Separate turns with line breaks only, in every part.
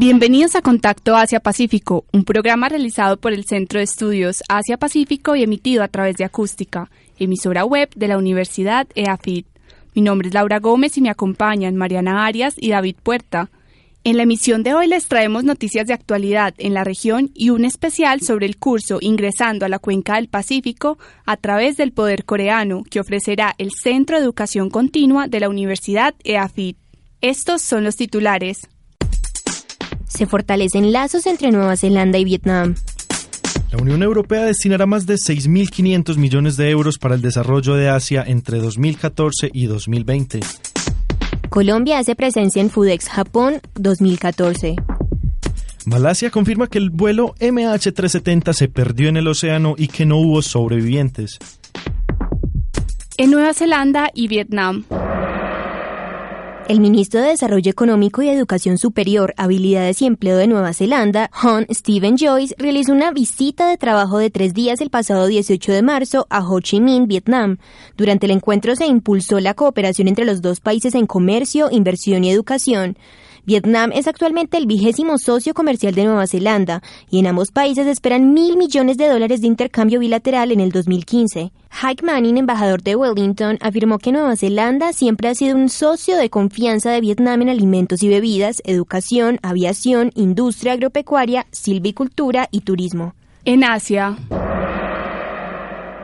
Bienvenidos a Contacto Asia-Pacífico, un programa realizado por el Centro de Estudios Asia-Pacífico y emitido a través de Acústica, emisora web de la Universidad EAFIT. Mi nombre es Laura Gómez y me acompañan Mariana Arias y David Puerta. En la emisión de hoy les traemos noticias de actualidad en la región y un especial sobre el curso Ingresando a la Cuenca del Pacífico a través del Poder Coreano que ofrecerá el Centro de Educación Continua de la Universidad EAFIT. Estos son los titulares.
Se fortalecen lazos entre Nueva Zelanda y Vietnam.
La Unión Europea destinará más de 6.500 millones de euros para el desarrollo de Asia entre 2014 y 2020.
Colombia hace presencia en Fudex Japón 2014.
Malasia confirma que el vuelo MH370 se perdió en el océano y que no hubo sobrevivientes.
En Nueva Zelanda y Vietnam.
El ministro de Desarrollo Económico y Educación Superior, Habilidades y Empleo de Nueva Zelanda, Hon Stephen Joyce, realizó una visita de trabajo de tres días el pasado 18 de marzo a Ho Chi Minh, Vietnam. Durante el encuentro se impulsó la cooperación entre los dos países en comercio, inversión y educación. Vietnam es actualmente el vigésimo socio comercial de Nueva Zelanda y en ambos países esperan mil millones de dólares de intercambio bilateral en el 2015. Hike Manning, embajador de Wellington, afirmó que Nueva Zelanda siempre ha sido un socio de confianza de Vietnam en alimentos y bebidas, educación, aviación, industria agropecuaria, silvicultura y turismo.
En Asia.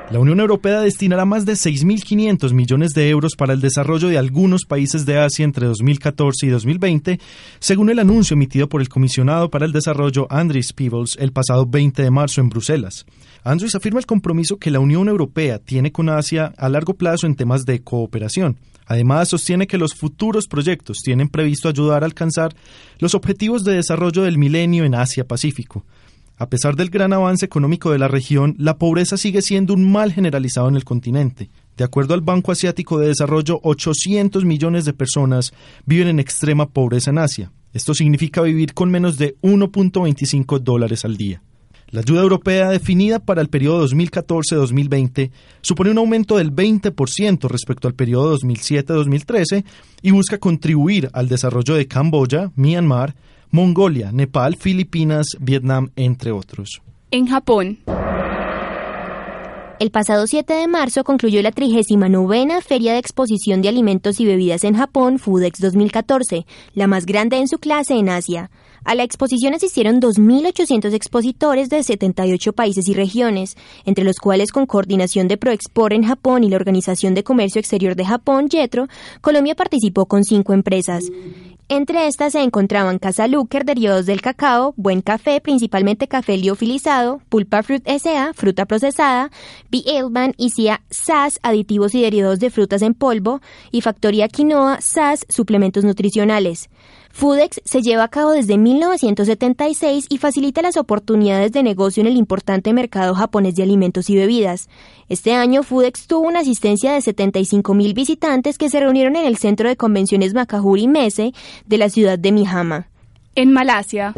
La Unión Europea destinará más de 6.500 millones de euros para el desarrollo de algunos países de Asia entre 2014 y 2020, según el anuncio emitido por el comisionado para el desarrollo Andris Peebles el pasado 20 de marzo en Bruselas. Andris afirma el compromiso que la Unión Europea tiene con Asia a largo plazo en temas de cooperación. Además, sostiene que los futuros proyectos tienen previsto ayudar a alcanzar los objetivos de desarrollo del milenio en Asia-Pacífico. A pesar del gran avance económico de la región, la pobreza sigue siendo un mal generalizado en el continente. De acuerdo al Banco Asiático de Desarrollo, 800 millones de personas viven en extrema pobreza en Asia. Esto significa vivir con menos de 1.25 dólares al día. La ayuda europea definida para el periodo 2014-2020 supone un aumento del 20% respecto al periodo 2007-2013 y busca contribuir al desarrollo de Camboya, Myanmar, Mongolia, Nepal, Filipinas, Vietnam, entre otros.
En Japón.
El pasado 7 de marzo concluyó la 39 Feria de Exposición de Alimentos y Bebidas en Japón, Foodex 2014, la más grande en su clase en Asia. A la exposición asistieron 2.800 expositores de 78 países y regiones, entre los cuales con coordinación de ProExport en Japón y la Organización de Comercio Exterior de Japón, JETRO, Colombia participó con cinco empresas. Entre estas se encontraban Casa Luker, derivados del cacao, Buen Café, principalmente café liofilizado, Pulpa Fruit S.A., fruta procesada, B. Elban y CIA SAS, aditivos y derivados de frutas en polvo, y Factoría Quinoa SAS, suplementos nutricionales. Foodex se lleva a cabo desde 1976 y facilita las oportunidades de negocio en el importante mercado japonés de alimentos y bebidas. Este año Foodex tuvo una asistencia de 75 mil visitantes que se reunieron en el Centro de Convenciones Makahuri Mese de la ciudad de Mihama.
En Malasia.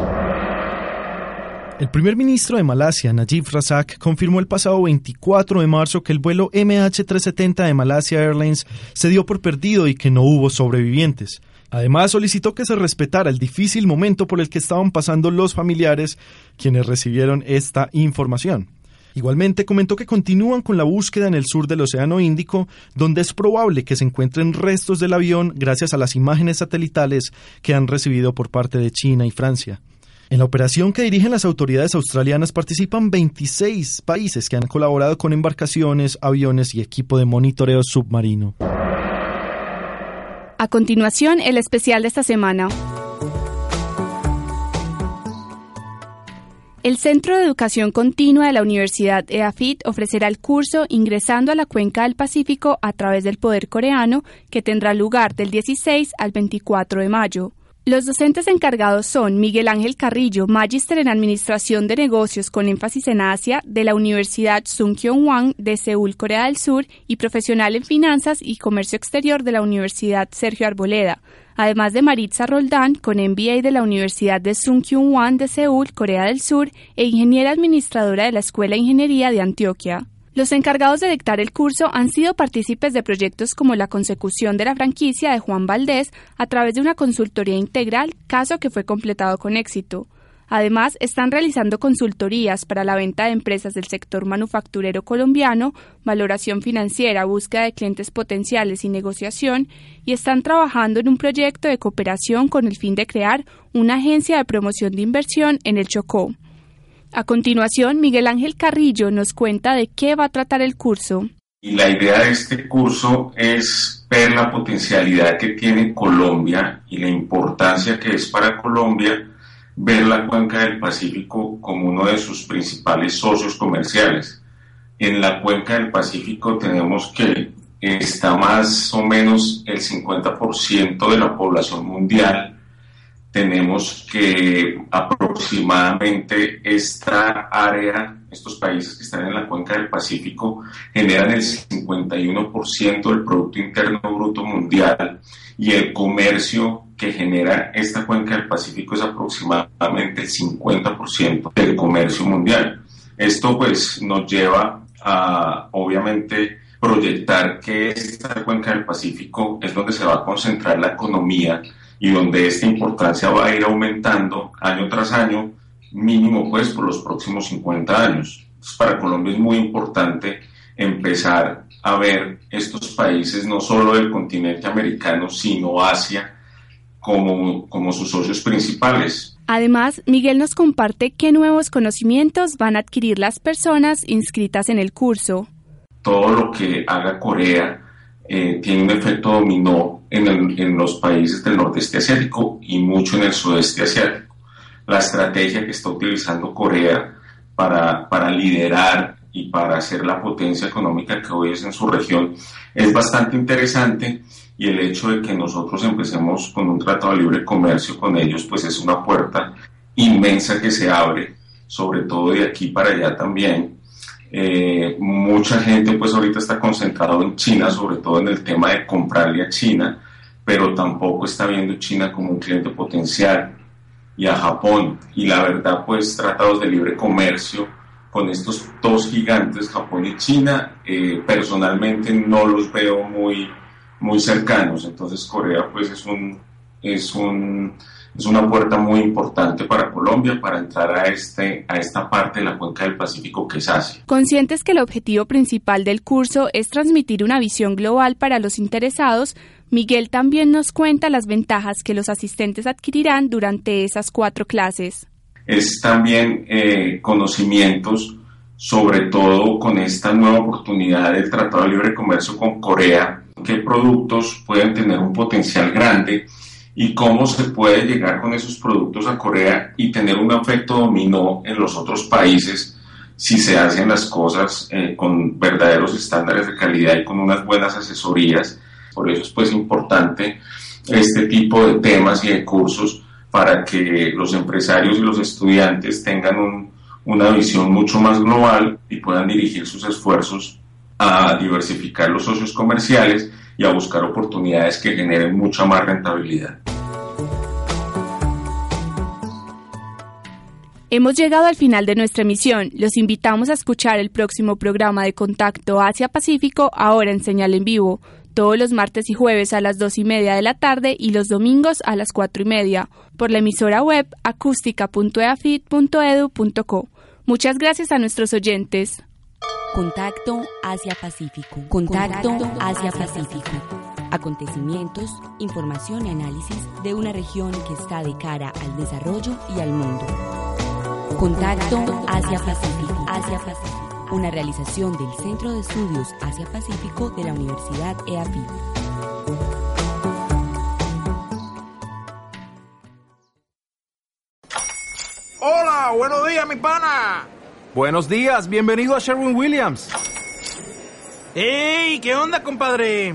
El primer ministro de Malasia, Najib Razak, confirmó el pasado 24 de marzo que el vuelo MH370 de Malasia Airlines se dio por perdido y que no hubo sobrevivientes. Además, solicitó que se respetara el difícil momento por el que estaban pasando los familiares quienes recibieron esta información. Igualmente comentó que continúan con la búsqueda en el sur del Océano Índico, donde es probable que se encuentren restos del avión gracias a las imágenes satelitales que han recibido por parte de China y Francia. En la operación que dirigen las autoridades australianas participan 26 países que han colaborado con embarcaciones, aviones y equipo de monitoreo submarino.
A continuación, el especial de esta semana. El Centro de Educación Continua de la Universidad EAFIT ofrecerá el curso Ingresando a la Cuenca del Pacífico a través del Poder Coreano, que tendrá lugar del 16 al 24 de mayo. Los docentes encargados son Miguel Ángel Carrillo, Magister en Administración de Negocios con énfasis en Asia de la Universidad Sungkyung Hwang de Seúl, Corea del Sur, y profesional en Finanzas y Comercio Exterior de la Universidad Sergio Arboleda, además de Maritza Roldán, con MBA de la Universidad de Sungkyung-Wan de Seúl, Corea del Sur, e ingeniera administradora de la Escuela de Ingeniería de Antioquia. Los encargados de dictar el curso han sido partícipes de proyectos como la consecución de la franquicia de Juan Valdés a través de una consultoría integral, caso que fue completado con éxito. Además, están realizando consultorías para la venta de empresas del sector manufacturero colombiano, valoración financiera, búsqueda de clientes potenciales y negociación, y están trabajando en un proyecto de cooperación con el fin de crear una agencia de promoción de inversión en el Chocó. A continuación, Miguel Ángel Carrillo nos cuenta de qué va a tratar el curso.
Y la idea de este curso es ver la potencialidad que tiene Colombia y la importancia que es para Colombia ver la cuenca del Pacífico como uno de sus principales socios comerciales. En la cuenca del Pacífico tenemos que está más o menos el 50% de la población mundial. Tenemos que aproximadamente esta área, estos países que están en la cuenca del Pacífico, generan el 51% del Producto Interno Bruto Mundial y el comercio que genera esta cuenca del Pacífico es aproximadamente el 50% del comercio mundial. Esto pues nos lleva a obviamente proyectar que esta cuenca del Pacífico es donde se va a concentrar la economía y donde esta importancia va a ir aumentando año tras año, mínimo pues por los próximos 50 años. para Colombia es muy importante empezar a ver estos países no solo del continente americano, sino Asia, como, como sus socios principales.
Además, Miguel nos comparte qué nuevos conocimientos van a adquirir las personas inscritas en el curso.
Todo lo que haga Corea eh, tiene un efecto dominó en, los países del nordeste asiático y mucho en el sudeste asiático. La estrategia que está utilizando Corea para, para liderar y para ser la potencia económica que hoy es en su región es bastante interesante y el hecho de que nosotros empecemos con un tratado de libre comercio con ellos, pues es una puerta inmensa que se abre, sobre todo de aquí para allá también. Eh, mucha gente pues ahorita está concentrado en China, sobre todo en el tema de comprarle a China, pero tampoco está viendo China como un cliente potencial y a Japón. Y la verdad pues tratados de libre comercio con estos dos gigantes, Japón y China, eh, personalmente no los veo muy muy cercanos. Entonces Corea pues es un, es un es una puerta muy importante para Colombia para entrar a, este, a esta parte de la cuenca del Pacífico que es Asia.
Conscientes que el objetivo principal del curso es transmitir una visión global para los interesados, Miguel también nos cuenta las ventajas que los asistentes adquirirán durante esas cuatro clases.
Es también eh, conocimientos, sobre todo con esta nueva oportunidad del Tratado de Libre Comercio con Corea, qué productos pueden tener un potencial grande y cómo se puede llegar con esos productos a Corea y tener un efecto dominó en los otros países si se hacen las cosas eh, con verdaderos estándares de calidad y con unas buenas asesorías. Por eso es pues importante este tipo de temas y de cursos para que los empresarios y los estudiantes tengan una visión mucho más global y puedan dirigir sus esfuerzos a diversificar los socios comerciales y a buscar oportunidades que generen mucha más rentabilidad.
Hemos llegado al final de nuestra emisión. Los invitamos a escuchar el próximo programa de Contacto Asia-Pacífico ahora en señal en vivo, todos los martes y jueves a las dos y media de la tarde y los domingos a las cuatro y media, por la emisora web acústica.eafit.edu.co. Muchas gracias a nuestros oyentes.
Contacto Asia Pacífico. Contacto Asia Pacífico. Acontecimientos, información y análisis de una región que está de cara al desarrollo y al mundo. Contacto Asia-Pacífico. Asia-Pacífico. Una realización del Centro de Estudios Asia-Pacífico de la Universidad EAFIT.
Hola, buenos días, mi pana.
Buenos días, bienvenido a Sherwin Williams.
¡Ey! ¿Qué onda, compadre?